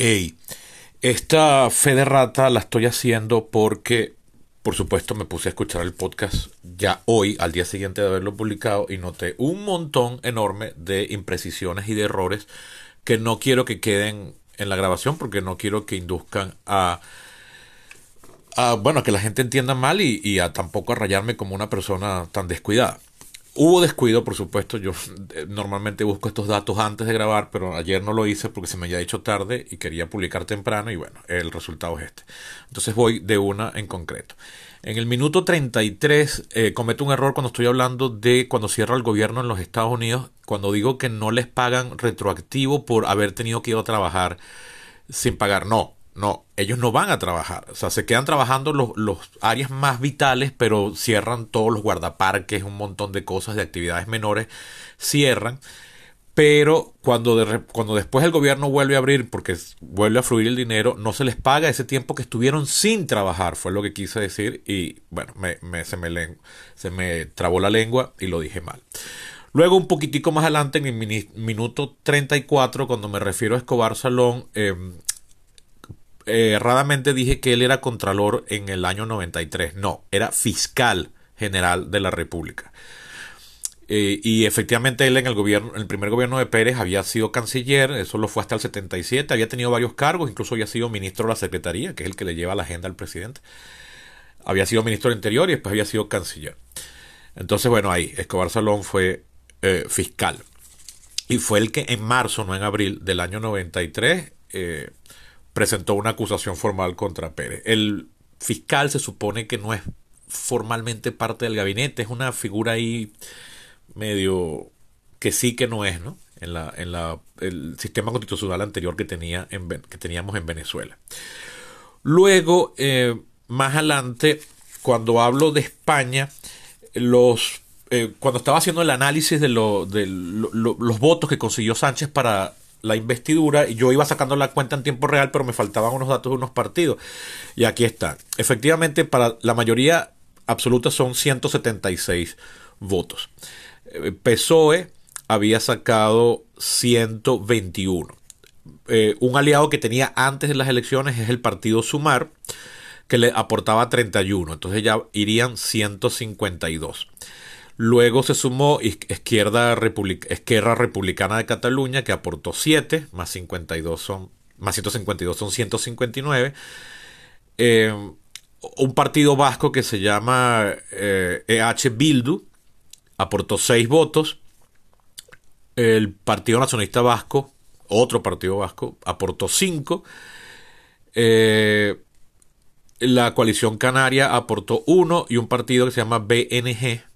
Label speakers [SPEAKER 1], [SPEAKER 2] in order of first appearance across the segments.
[SPEAKER 1] Ey, esta fe de rata la estoy haciendo porque, por supuesto, me puse a escuchar el podcast ya hoy, al día siguiente de haberlo publicado, y noté un montón enorme de imprecisiones y de errores que no quiero que queden en la grabación porque no quiero que induzcan a, a bueno, que la gente entienda mal y, y a tampoco a rayarme como una persona tan descuidada. Hubo descuido, por supuesto. Yo eh, normalmente busco estos datos antes de grabar, pero ayer no lo hice porque se me había hecho tarde y quería publicar temprano y bueno, el resultado es este. Entonces voy de una en concreto. En el minuto 33 eh, cometo un error cuando estoy hablando de cuando cierra el gobierno en los Estados Unidos, cuando digo que no les pagan retroactivo por haber tenido que ir a trabajar sin pagar. No, no, ellos no van a trabajar. O sea, se quedan trabajando los, los, áreas más vitales, pero cierran todos los guardaparques, un montón de cosas, de actividades menores, cierran. Pero cuando, de, cuando después el gobierno vuelve a abrir, porque vuelve a fluir el dinero, no se les paga ese tiempo que estuvieron sin trabajar, fue lo que quise decir. Y bueno, me, me, se, me se me trabó la lengua y lo dije mal. Luego, un poquitico más adelante, en el minuto 34, cuando me refiero a Escobar Salón, eh, erradamente dije que él era contralor en el año 93. No, era fiscal general de la República. Eh, y efectivamente él en el gobierno, en el primer gobierno de Pérez había sido canciller, eso lo fue hasta el 77, había tenido varios cargos, incluso había sido ministro de la Secretaría, que es el que le lleva la agenda al presidente. Había sido ministro del Interior y después había sido canciller. Entonces, bueno, ahí Escobar Salón fue eh, fiscal. Y fue el que en marzo, no en abril del año 93, eh, presentó una acusación formal contra Pérez. El fiscal se supone que no es formalmente parte del gabinete, es una figura ahí medio que sí que no es, ¿no? En la, en la, el sistema constitucional anterior que, tenía en, que teníamos en Venezuela. Luego, eh, más adelante, cuando hablo de España, los eh, cuando estaba haciendo el análisis de, lo, de lo, los votos que consiguió Sánchez para la investidura yo iba sacando la cuenta en tiempo real, pero me faltaban unos datos de unos partidos. Y aquí está. Efectivamente, para la mayoría absoluta son 176 votos. Eh, PSOE había sacado 121. Eh, un aliado que tenía antes de las elecciones es el partido Sumar, que le aportaba 31. Entonces ya irían 152. Luego se sumó Izquierda, Esquerra Republicana de Cataluña, que aportó 7, más 52 son, más 152 son 159. Eh, un partido vasco que se llama eh, EH Bildu aportó 6 votos. El Partido Nacionalista Vasco, otro partido vasco, aportó 5. Eh, la coalición canaria aportó 1 y un partido que se llama BNG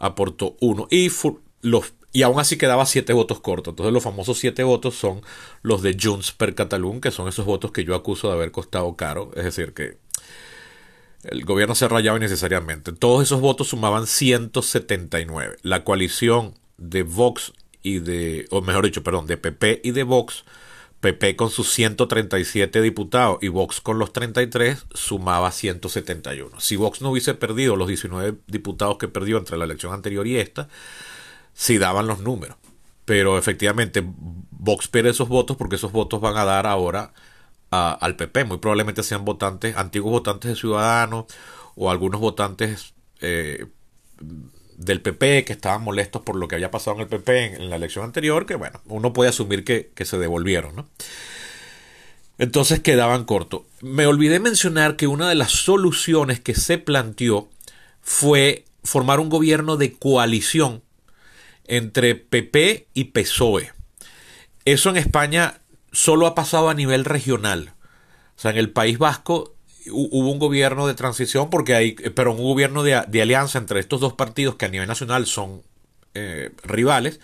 [SPEAKER 1] aportó uno. Y, los, y aún así quedaba siete votos cortos. Entonces los famosos siete votos son los de Junts per Catalunya, que son esos votos que yo acuso de haber costado caro. Es decir, que el gobierno se rayaba innecesariamente. Todos esos votos sumaban 179. La coalición de Vox y de, o mejor dicho, perdón, de PP y de Vox, PP con sus 137 diputados y Vox con los 33 sumaba 171. Si Vox no hubiese perdido los 19 diputados que perdió entre la elección anterior y esta, sí daban los números. Pero efectivamente Vox pierde esos votos porque esos votos van a dar ahora al PP. Muy probablemente sean votantes, antiguos votantes de Ciudadanos o algunos votantes eh, del PP que estaban molestos por lo que había pasado en el PP en, la elección anterior, que bueno, uno puede asumir que, se devolvieron, ¿no? Entonces quedaban cortos. Me olvidé mencionar que una de las soluciones que se planteó fue formar un gobierno de coalición entre PP y PSOE. Eso en España solo ha pasado a nivel regional. O sea, en el País Vasco hubo un gobierno de transición porque hay, pero un gobierno de, alianza entre estos dos partidos que a nivel nacional son eh, rivales,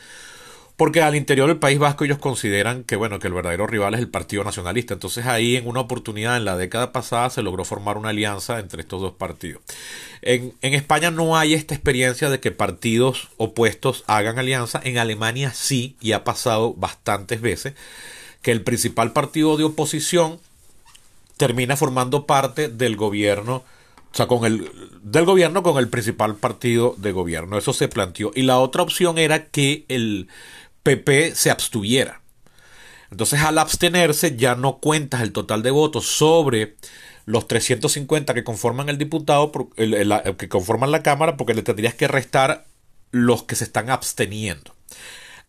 [SPEAKER 1] porque al interior del País Vasco ellos consideran que bueno que el verdadero rival es el Partido Nacionalista. Entonces ahí en una oportunidad en la década pasada se logró formar una alianza entre estos dos partidos. En España no hay esta experiencia de que partidos opuestos hagan alianza. En Alemania sí y ha pasado bastantes veces que el principal partido de oposición termina formando parte del gobierno, o sea, con el, del gobierno con el principal partido de gobierno. Eso se planteó. Y la otra opción era que el PP se abstuviera. Entonces al abstenerse ya no cuentas el total de votos sobre los 350 que conforman el diputado, que conforman la Cámara, porque le tendrías que restar los que se están absteniendo.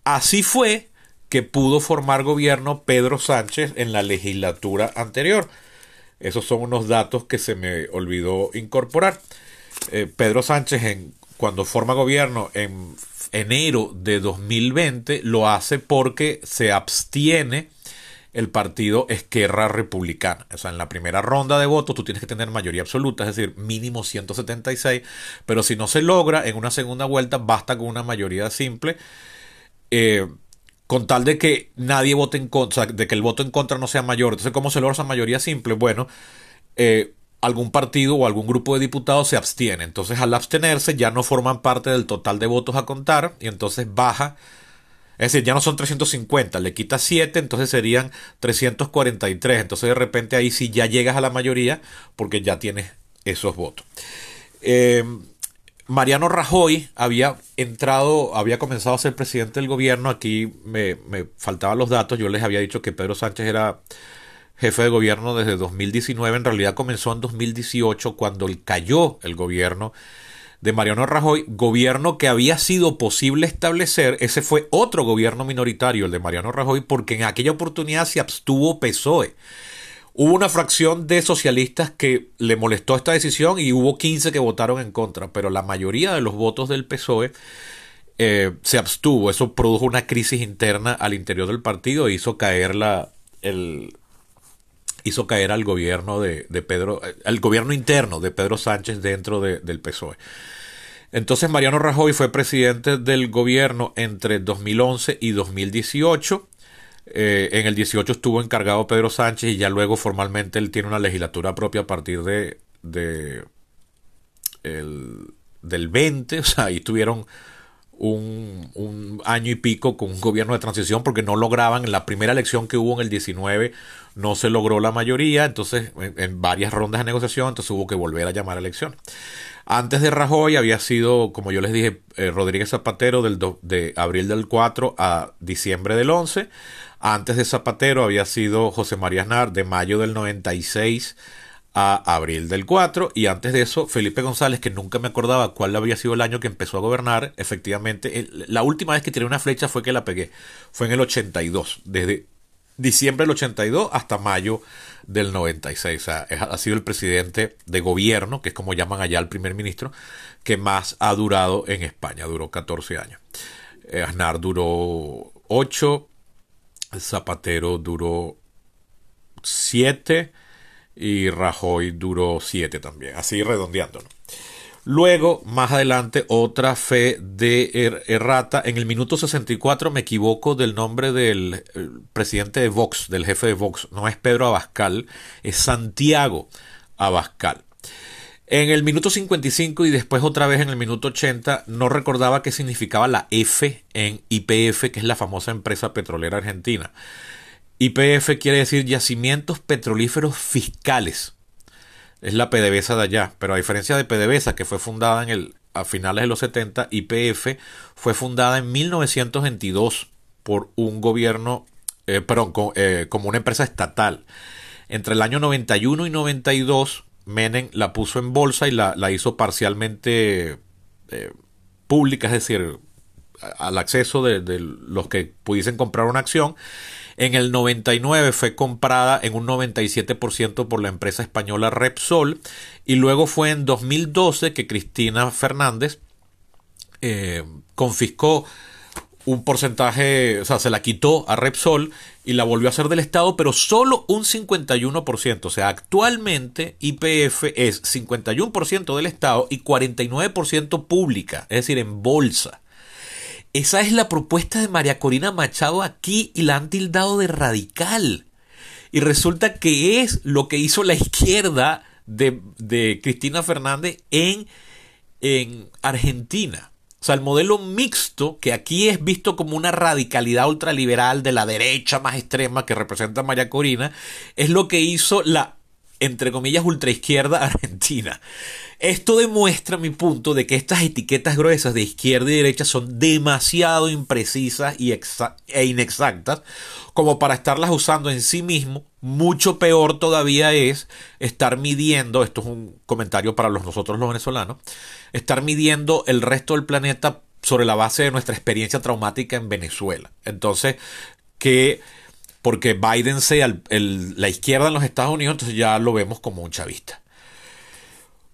[SPEAKER 1] Así fue que pudo formar gobierno Pedro Sánchez en la legislatura anterior. Esos son unos datos que se me olvidó incorporar. Eh, Pedro Sánchez, en, cuando forma gobierno en enero de 2020, lo hace porque se abstiene el partido Esquerra Republicana. O sea, en la primera ronda de votos tú tienes que tener mayoría absoluta, es decir, mínimo 176, pero si no se logra en una segunda vuelta, basta con una mayoría simple. Eh, con tal de que nadie vote en contra, de que el voto en contra no sea mayor. Entonces, ¿cómo se logra esa mayoría simple? Bueno, eh, algún partido o algún grupo de diputados se abstiene. Entonces, al abstenerse, ya no forman parte del total de votos a contar y entonces baja. Es decir, ya no son 350, le quitas 7, entonces serían 343. Entonces, de repente ahí sí ya llegas a la mayoría porque ya tienes esos votos. Eh, Mariano Rajoy había entrado, había comenzado a ser presidente del gobierno. Aquí me, faltaban los datos. Yo les había dicho que Pedro Sánchez era jefe de gobierno desde 2019. En realidad comenzó en 2018 cuando cayó el gobierno de Mariano Rajoy, gobierno que había sido posible establecer. Ese fue otro gobierno minoritario, el de Mariano Rajoy, porque en aquella oportunidad se abstuvo PSOE. Hubo una fracción de socialistas que le molestó esta decisión y hubo 15 que votaron en contra, pero la mayoría de los votos del PSOE eh, se abstuvo. Eso produjo una crisis interna al interior del partido e hizo caer la, el, hizo caer al gobierno de, Pedro, al gobierno interno de Pedro Sánchez dentro del PSOE. Entonces Mariano Rajoy fue presidente del gobierno entre 2011 y 2018 eh, en el 18 estuvo encargado Pedro Sánchez y ya luego formalmente él tiene una legislatura propia a partir de, de el, del 20, o sea, ahí tuvieron un, un, año y pico con un gobierno de transición porque no lograban, en la primera elección que hubo en el 19 no se logró la mayoría, entonces en, varias rondas de negociación, entonces hubo que volver a llamar a elección. Antes de Rajoy había sido, como yo les dije, eh, Rodríguez Zapatero del de abril del 4 a diciembre del 11. Antes de Zapatero había sido José María Aznar de mayo del 96 a abril del 4 y antes de eso Felipe González que nunca me acordaba cuál había sido el año que empezó a gobernar efectivamente la última vez que tiré una flecha fue que la pegué fue en el 82 desde diciembre del 82 hasta mayo del 96 o sea ha sido el presidente de gobierno que es como llaman allá al primer ministro que más ha durado en España duró 14 años. Eh, Aznar duró 8 Zapatero duró 7 y Rajoy duró 7 también, así redondeándolo. Luego, más adelante, otra fe de er-, errata. En el minuto 64 me equivoco del nombre del presidente de Vox, del jefe de Vox. No es Pedro Abascal, es Santiago Abascal. En el minuto 55 y después otra vez en el minuto 80 no recordaba qué significaba la F en IPF, que es la famosa empresa petrolera argentina. IPF quiere decir yacimientos petrolíferos fiscales. Es la PDVSA de allá, pero a diferencia de PDVSA que fue fundada en el, a finales de los 70, IPF fue fundada en 1922 por un gobierno, eh, perdón, eh, como una empresa estatal. Entre el año 91 y 92 Menem la puso en bolsa y la, hizo parcialmente eh, pública, es decir, al acceso de, los que pudiesen comprar una acción. En el 99 fue comprada en un 97% por la empresa española Repsol y luego fue en 2012 que Cristina Fernández eh, confiscó un porcentaje, o sea, se la quitó a Repsol y la volvió a hacer del Estado, pero solo un 51%. O sea, actualmente IPF es 51% del Estado y 49% pública, es decir, en bolsa. Esa es la propuesta de María Corina Machado aquí y la han tildado de radical. Y resulta que es lo que hizo la izquierda de, de Cristina Fernández en, en Argentina. Sea, el modelo mixto, que aquí es visto como una radicalidad ultraliberal de la derecha más extrema que representa María Corina, es lo que hizo la entre comillas, ultraizquierda argentina. Esto demuestra mi punto de que estas etiquetas gruesas de izquierda y derecha son demasiado imprecisas y e inexactas como para estarlas usando en sí mismo. Mucho peor todavía es estar midiendo, esto es un comentario para los nosotros los venezolanos, estar midiendo el resto del planeta sobre la base de nuestra experiencia traumática en Venezuela. Entonces, que porque Biden sea la izquierda en los Estados Unidos, entonces ya lo vemos como un chavista.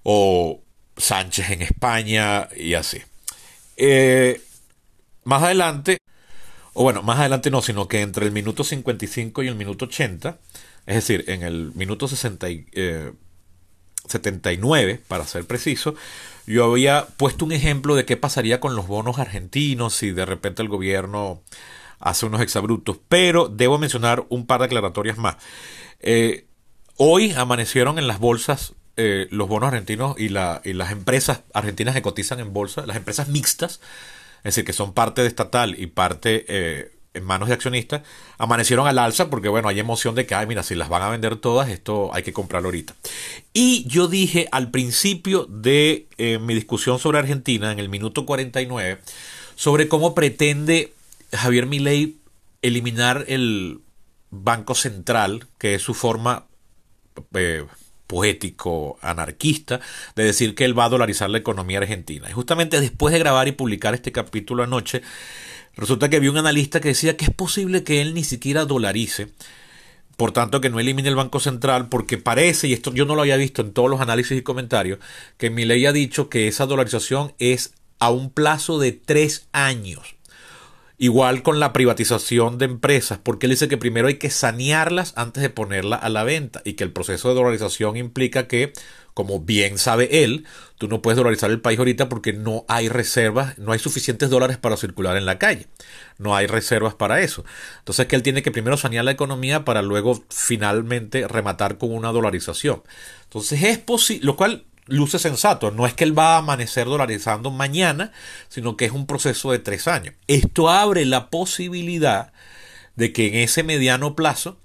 [SPEAKER 1] O Sánchez en España y así. Eh, más adelante, o bueno, más adelante no, sino que entre el minuto 55 y el minuto 80, es decir, en el minuto 60 79, eh, para ser preciso, yo había puesto un ejemplo de qué pasaría con los bonos argentinos si de repente el gobierno hace unos exabruptos, pero debo mencionar un par de aclaratorias más. Eh, hoy amanecieron en las bolsas eh, los bonos argentinos y, la, y, las empresas argentinas que cotizan en bolsa, las empresas mixtas, es decir, que son parte de estatal y parte eh, en manos de accionistas, amanecieron al alza porque, bueno, hay emoción de que, ay, mira, si las van a vender todas, esto hay que comprarlo ahorita. Y yo dije al principio de mi discusión sobre Argentina, en el minuto 49, sobre cómo pretende Javier Milei eliminar el Banco Central, que es su forma eh, poético, anarquista, de decir que él va a dolarizar la economía argentina. Y justamente después de grabar y publicar este capítulo anoche, resulta que vi un analista que decía que es posible que él ni siquiera dolarice, por tanto que no elimine el Banco Central, porque parece, y esto yo no lo había visto en todos los análisis y comentarios, que Milei ha dicho que esa dolarización es a un plazo de tres años. Igual con la privatización de empresas, porque él dice que primero hay que sanearlas antes de ponerla a la venta y que el proceso de dolarización implica que, como bien sabe él, tú no puedes dolarizar el país ahorita porque no hay reservas, no hay suficientes dólares para circular en la calle. No hay reservas para eso. Entonces que él tiene que primero sanear la economía para luego finalmente rematar con una dolarización. Entonces es posible, lo cual luce sensato. No es que él va a amanecer dolarizando mañana, sino que es un proceso de tres años. Esto abre la posibilidad de que en ese mediano plazo,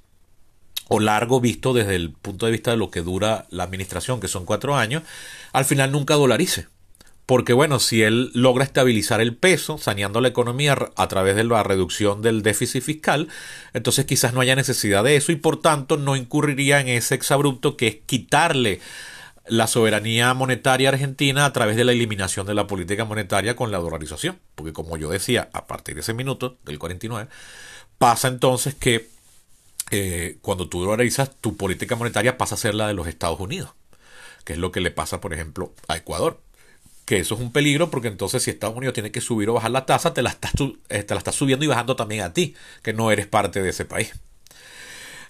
[SPEAKER 1] o largo visto desde el punto de vista de lo que dura la administración, que son cuatro años, al final nunca dolarice. Porque bueno, si él logra estabilizar el peso, saneando la economía a través de la reducción del déficit fiscal, entonces quizás no haya necesidad de eso y por tanto no incurriría en ese exabrupto que es quitarle la soberanía monetaria argentina a través de la eliminación de la política monetaria con la dolarización. Porque como yo decía, a partir de ese minuto, del 49, pasa entonces que eh, cuando tú dolarizas, tu política monetaria pasa a ser la de los Estados Unidos, que es lo que le pasa, por ejemplo, a Ecuador. Que eso es un peligro porque entonces si Estados Unidos tiene que subir o bajar la tasa, te la estás, eh, te la estás subiendo y bajando también a ti, que no eres parte de ese país.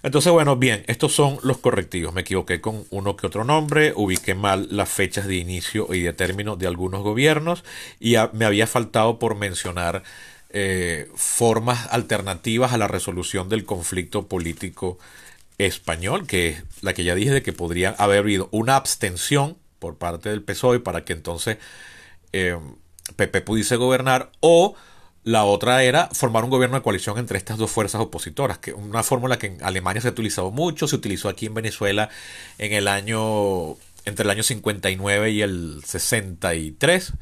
[SPEAKER 1] Entonces, bueno, bien, estos son los correctivos. Me equivoqué con uno que otro nombre, ubiqué mal las fechas de inicio y de término de algunos gobiernos y me había faltado por mencionar eh, formas alternativas a la resolución del conflicto político español, que es la que ya dije de que podría haber habido una abstención por parte del PSOE para que entonces eh, Pepe pudiese gobernar o la otra era formar un gobierno de coalición entre estas dos fuerzas opositoras, que una fórmula que en Alemania se ha utilizado mucho, se utilizó aquí en Venezuela en el año entre el año 59 y el 63.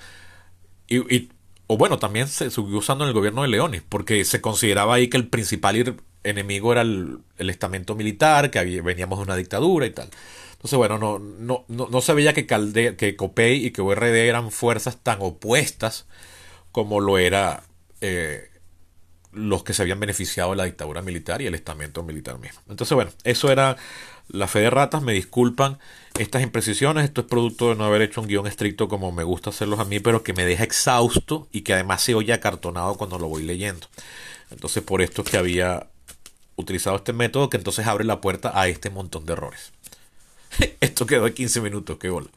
[SPEAKER 1] Y, y o bueno, también se siguió usando en el gobierno de Leones, porque se consideraba ahí que el principal enemigo era el, estamento militar, que veníamos de una dictadura y tal. Entonces, bueno, no, no, no, no se veía que, Calde, que y que URD eran fuerzas tan opuestas como lo era eh, los que se habían beneficiado de la dictadura militar y el estamento militar mismo. Entonces, bueno, eso era la fe de ratas, me disculpan estas imprecisiones, esto es producto de no haber hecho un guion estricto como me gusta hacerlos a mí, pero que me deja exhausto y que además se oye acartonado cuando lo voy leyendo. Entonces, por esto es que había utilizado este método que entonces abre la puerta a este montón de errores. esto quedó de 15 minutos, qué bola.